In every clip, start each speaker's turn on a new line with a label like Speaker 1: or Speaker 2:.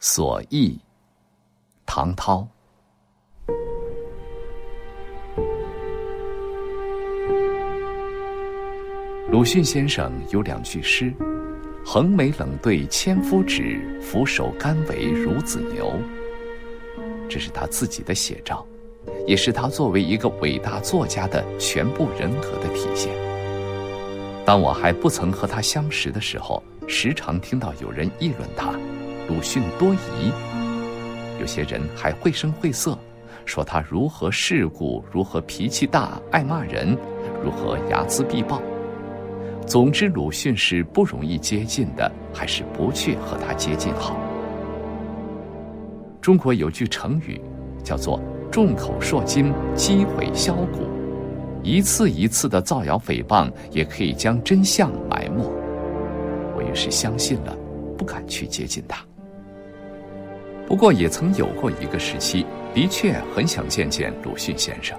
Speaker 1: 所忆，唐涛。鲁迅先生有两句诗：“横眉冷对千夫指，俯首甘为孺子牛。”这是他自己的写照，也是他作为一个伟大作家的全部人格的体现。当我还不曾和他相识的时候，时常听到有人议论他。鲁迅多疑，有些人还绘声绘色，说他如何世故，如何脾气大，爱骂人，如何睚眦必报。总之，鲁迅是不容易接近的，还是不去和他接近好。中国有句成语，叫做“众口铄金，积毁销骨”，一次一次的造谣诽谤，也可以将真相埋没。我于是相信了，不敢去接近他。不过也曾有过一个时期，的确很想见见鲁迅先生。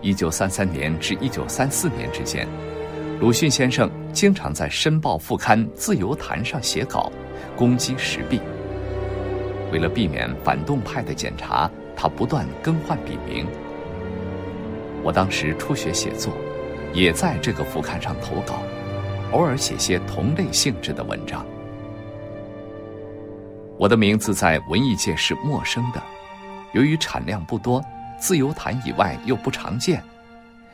Speaker 1: 一九三三年至一九三四年之间，鲁迅先生经常在《申报》副刊《自由谈》上写稿，攻击时弊。为了避免反动派的检查，他不断更换笔名。我当时初学写作，也在这个副刊上投稿，偶尔写些同类性质的文章。我的名字在文艺界是陌生的，由于产量不多，自由谈以外又不常见，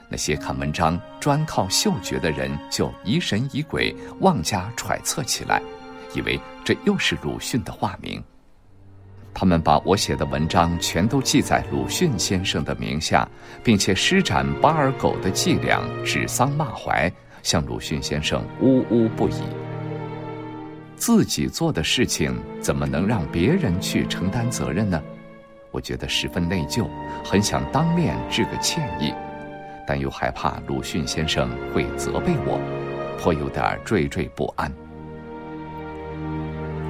Speaker 1: 那些看文章专靠嗅觉的人就疑神疑鬼，妄加揣测起来，以为这又是鲁迅的化名。他们把我写的文章全都记在鲁迅先生的名下，并且施展巴尔狗的伎俩，指桑骂槐，向鲁迅先生呜呜不已。自己做的事情怎么能让别人去承担责任呢？我觉得十分内疚，很想当面致个歉意，但又害怕鲁迅先生会责备我，颇有点惴惴不安。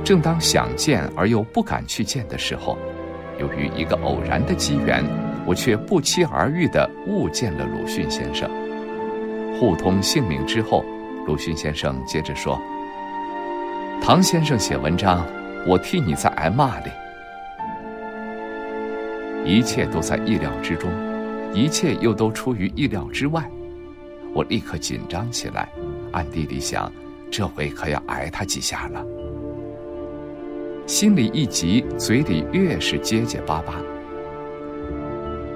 Speaker 1: 正当想见而又不敢去见的时候，由于一个偶然的机缘，我却不期而遇的误见了鲁迅先生。互通姓名之后，鲁迅先生接着说。唐先生写文章，我替你在挨骂哩。一切都在意料之中，一切又都出于意料之外。我立刻紧张起来，暗地里想，这回可要挨他几下了。心里一急，嘴里越是结结巴巴。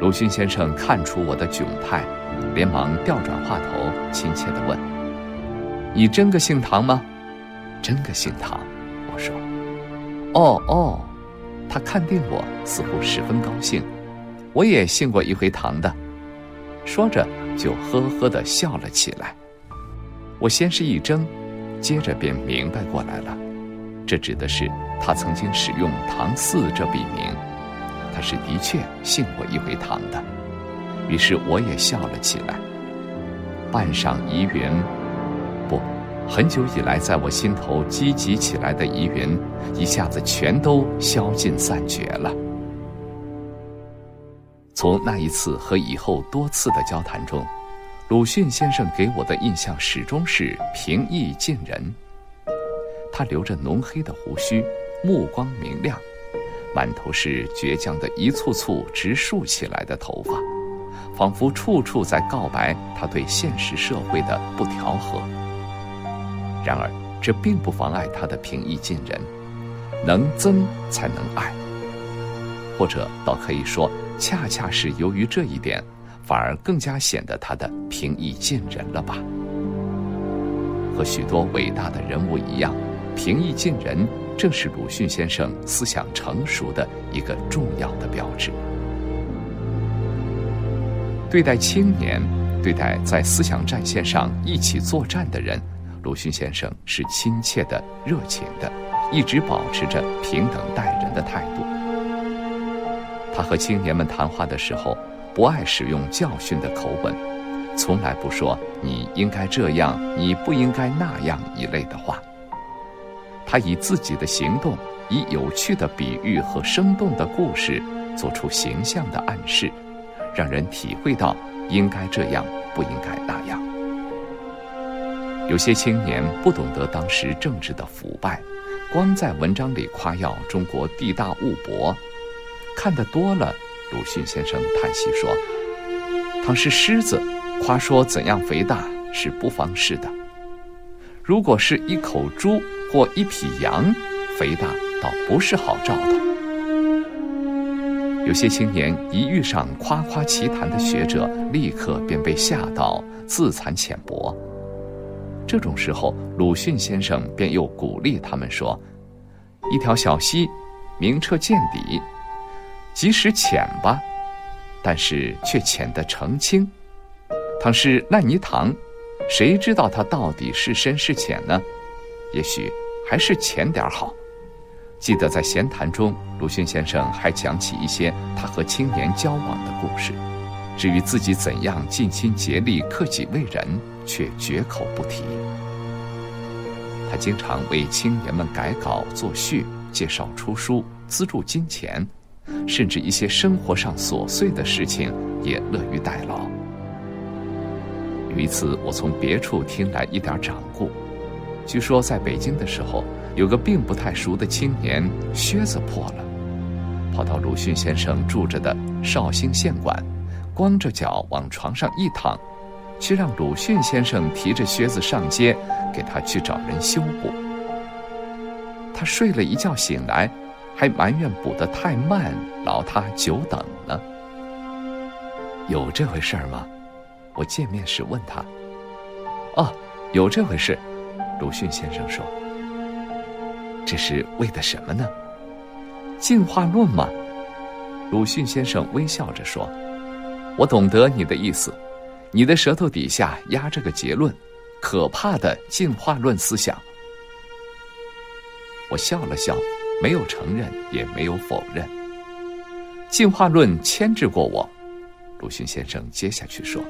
Speaker 1: 鲁迅先生看出我的窘态，连忙调转话头，亲切地问：“你真个姓唐吗？”真个姓唐，我说，哦哦，他看定我，似乎十分高兴。我也姓过一回唐的，说着就呵呵的笑了起来。我先是一怔，接着便明白过来了，这指的是他曾经使用唐四这笔名，他是的确姓过一回唐的。于是我也笑了起来，半晌疑云。很久以来，在我心头积极起来的疑云，一下子全都消尽散绝了。从那一次和以后多次的交谈中，鲁迅先生给我的印象始终是平易近人。他留着浓黑的胡须，目光明亮，满头是倔强的一簇簇直竖起来的头发，仿佛处处在告白他对现实社会的不调和。然而，这并不妨碍他的平易近人，能增才能爱，或者倒可以说，恰恰是由于这一点，反而更加显得他的平易近人了吧？和许多伟大的人物一样，平易近人正是鲁迅先生思想成熟的一个重要的标志。对待青年，对待在思想战线上一起作战的人。鲁迅先生是亲切的、热情的，一直保持着平等待人的态度。他和青年们谈话的时候，不爱使用教训的口吻，从来不说“你应该这样，你不应该那样”一类的话。他以自己的行动，以有趣的比喻和生动的故事，做出形象的暗示，让人体会到应该这样，不应该那样。有些青年不懂得当时政治的腐败，光在文章里夸耀中国地大物博，看得多了，鲁迅先生叹息说：“倘是狮子，夸说怎样肥大是不妨事的；如果是一口猪或一匹羊，肥大倒不是好兆头。”有些青年一遇上夸夸其谈的学者，立刻便被吓到，自惭浅薄。这种时候，鲁迅先生便又鼓励他们说：“一条小溪，明澈见底，即使浅吧，但是却浅得澄清。倘是烂泥塘，谁知道它到底是深是浅呢？也许还是浅点好。”记得在闲谈中，鲁迅先生还讲起一些他和青年交往的故事。至于自己怎样尽心竭力、克己为人，却绝口不提。他经常为青年们改稿作序、介绍出书、资助金钱，甚至一些生活上琐碎的事情也乐于代劳。有一次，我从别处听来一点掌故，据说在北京的时候，有个并不太熟的青年靴子破了，跑到鲁迅先生住着的绍兴县馆。光着脚往床上一躺，却让鲁迅先生提着靴子上街，给他去找人修补。他睡了一觉醒来，还埋怨补得太慢，劳他久等了。有这回事吗？我见面时问他。哦，有这回事。鲁迅先生说：“这是为的什么呢？进化论吗？”鲁迅先生微笑着说。我懂得你的意思，你的舌头底下压着个结论，可怕的进化论思想。我笑了笑，没有承认，也没有否认。进化论牵制过我，鲁迅先生接下去说，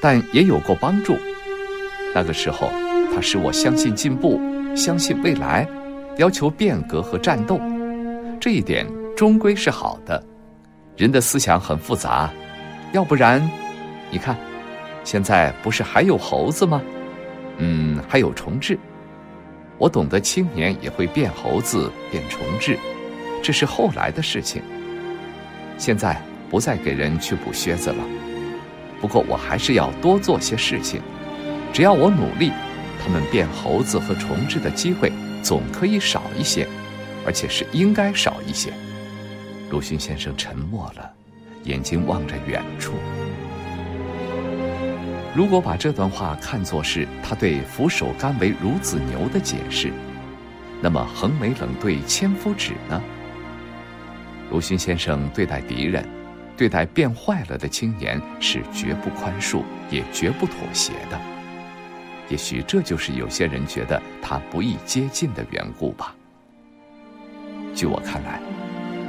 Speaker 1: 但也有过帮助。那个时候，它使我相信进步，相信未来，要求变革和战斗。这一点终归是好的。人的思想很复杂。要不然，你看，现在不是还有猴子吗？嗯，还有重置。我懂得青年也会变猴子、变重置，这是后来的事情。现在不再给人去补靴子了。不过我还是要多做些事情。只要我努力，他们变猴子和重置的机会总可以少一些，而且是应该少一些。鲁迅先生沉默了。眼睛望着远处。如果把这段话看作是他对“俯首甘为孺子牛”的解释，那么横眉冷对千夫指呢？鲁迅先生对待敌人，对待变坏了的青年是绝不宽恕，也绝不妥协的。也许这就是有些人觉得他不易接近的缘故吧。据我看来，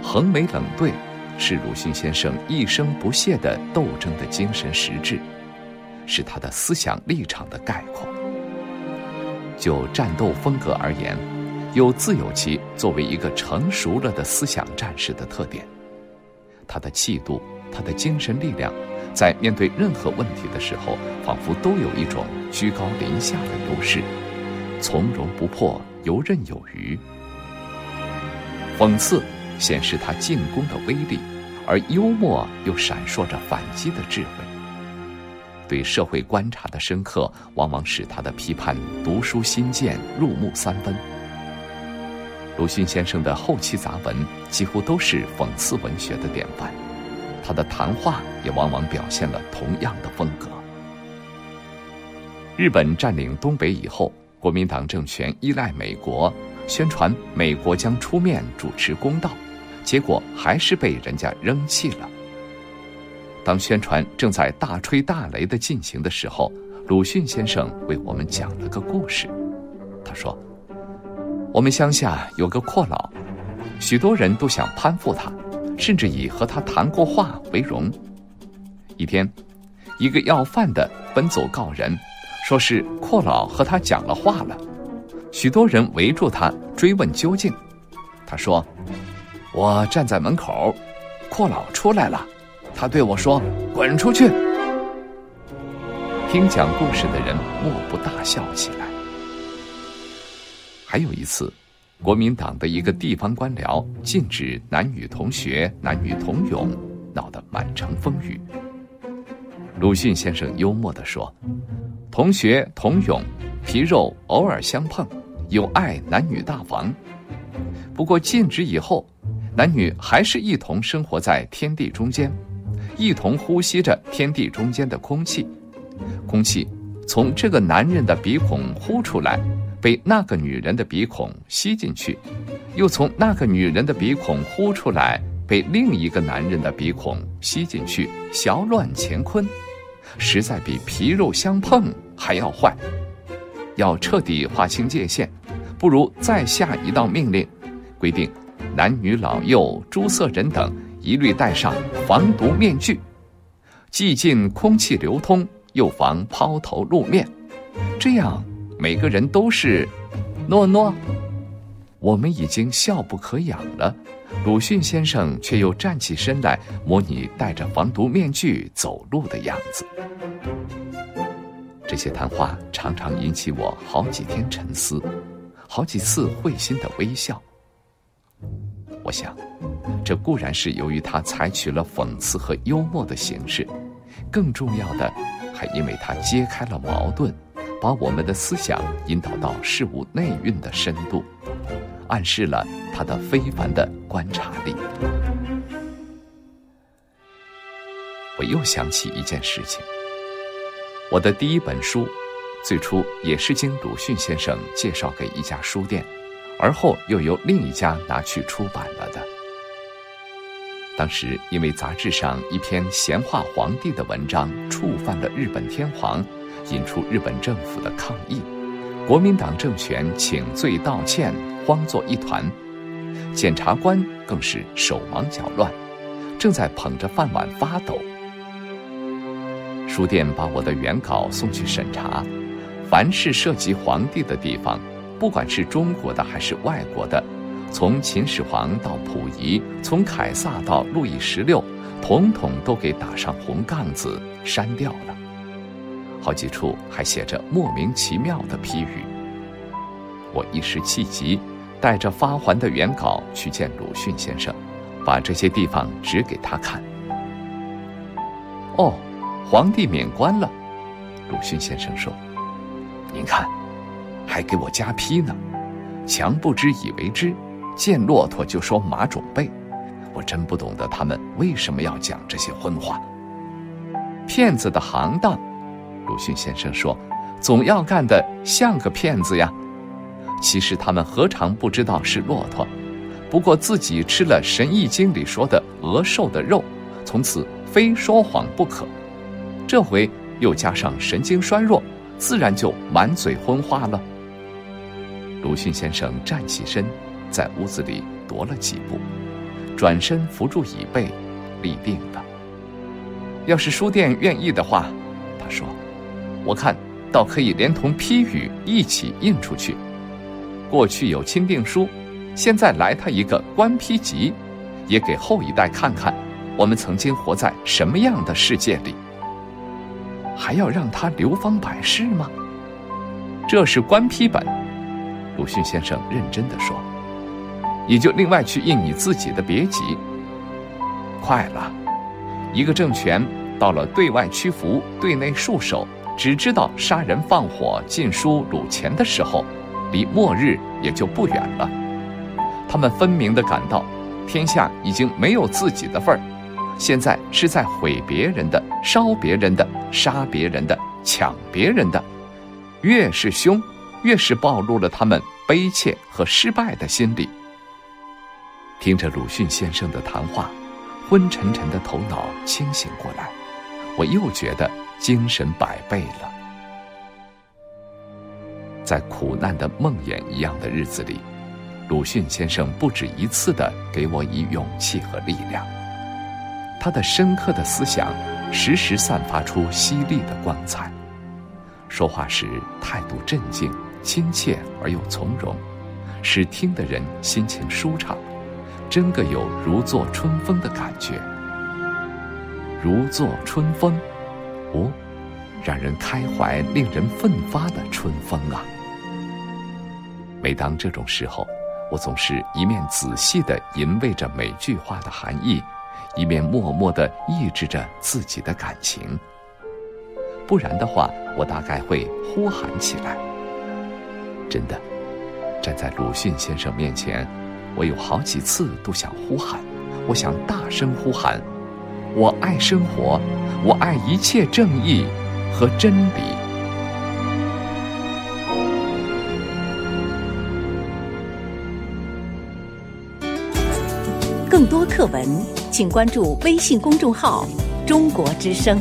Speaker 1: 横眉冷对。是鲁迅先生一生不懈的斗争的精神实质，是他的思想立场的概括。就战斗风格而言，又自有其作为一个成熟了的思想战士的特点。他的气度，他的精神力量，在面对任何问题的时候，仿佛都有一种居高临下的优势，从容不迫，游刃有余。讽刺。显示他进攻的威力，而幽默又闪烁着反击的智慧。对社会观察的深刻，往往使他的批判读书心见，入木三分。鲁迅先生的后期杂文几乎都是讽刺文学的典范，他的谈话也往往表现了同样的风格。日本占领东北以后，国民党政权依赖美国，宣传美国将出面主持公道。结果还是被人家扔弃了。当宣传正在大吹大擂的进行的时候，鲁迅先生为我们讲了个故事。他说：“我们乡下有个阔佬，许多人都想攀附他，甚至以和他谈过话为荣。一天，一个要饭的奔走告人，说是阔佬和他讲了话了。许多人围住他追问究竟。他说。”我站在门口，阔佬出来了，他对我说：“滚出去！”听讲故事的人莫不大笑起来。还有一次，国民党的一个地方官僚禁止男女同学、男女同泳，闹得满城风雨。鲁迅先生幽默地说：“同学同泳，皮肉偶尔相碰，有碍男女大防。不过禁止以后，男女还是一同生活在天地中间，一同呼吸着天地中间的空气。空气从这个男人的鼻孔呼出来。”被那个女人的鼻孔吸进去，又从那个女人的鼻孔呼出来，被另一个男人的鼻孔吸进去，小乱乾坤，实在比皮肉相碰还要坏。要彻底划清界限，不如再下一道命令，规定男女老幼、诸色人等一律戴上防毒面具，既禁空气流通，又防抛头露面，这样。每个人都是诺诺，我们已经笑不可养了。鲁迅先生却又站起身来，模拟戴着防毒面具走路的样子。这些谈话常常引起我好几天沉思，好几次会心的微笑。我想，这固然是由于他采取了讽刺和幽默的形式，更重要的，还因为他揭开了矛盾。把我们的思想引导到事物内蕴的深度，暗示了他的非凡的观察力。我又想起一件事情：我的第一本书，最初也是经鲁迅先生介绍给一家书店，而后又由另一家拿去出版了的。当时因为杂志上一篇闲话皇帝的文章触犯了日本天皇。引出日本政府的抗议，国民党政权请罪道歉，慌作一团，检察官更是手忙脚乱，正在捧着饭碗发抖。书店把我的原稿送去审查，凡是涉及皇帝的地方，不管是中国的还是外国的，从秦始皇到溥仪，从凯撒到路易十六，统统都给打上红杠子，删掉了。好几处还写着莫名其妙的批语。我一时气急，带着发还的原稿去见鲁迅先生，把这些地方指给他看。哦，皇帝免官了，鲁迅先生说：“您看，还给我加批呢。强不知以为知，见骆驼就说马种背。我真不懂得他们为什么要讲这些荤话。骗子的行当。”鲁迅先生说：“总要干得像个骗子呀。其实他们何尝不知道是骆驼？不过自己吃了《神医经》里说的鹅兽的肉，从此非说谎不可。这回又加上神经衰弱，自然就满嘴荤话了。”鲁迅先生站起身，在屋子里踱了几步，转身扶住椅背，立定了。要是书店愿意的话，他说。我看，倒可以连同批语一起印出去。过去有钦定书，现在来他一个官批集，也给后一代看看，我们曾经活在什么样的世界里。还要让他流芳百世吗？这是官批本，鲁迅先生认真的说。你就另外去印你自己的别集。快了，一个政权到了对外屈服、对内束手。只知道杀人放火、禁书掳钱的时候，离末日也就不远了。他们分明地感到，天下已经没有自己的份儿，现在是在毁别人的、烧别人的、杀别人的、抢别人的。越是凶，越是暴露了他们悲切和失败的心理。听着鲁迅先生的谈话，昏沉沉的头脑清醒过来，我又觉得。精神百倍了。在苦难的梦魇一样的日子里，鲁迅先生不止一次的给我以勇气和力量。他的深刻的思想时时散发出犀利的光彩，说话时态度镇静、亲切而又从容，使听的人心情舒畅，真个有如坐春风的感觉。如坐春风。哦，让人开怀、令人奋发的春风啊！每当这种时候，我总是一面仔细地吟味着每句话的含义，一面默默地抑制着自己的感情。不然的话，我大概会呼喊起来。真的，站在鲁迅先生面前，我有好几次都想呼喊，我想大声呼喊：“我爱生活，我爱一切正义和真理。”
Speaker 2: 更多课文，请关注微信公众号“中国之声”。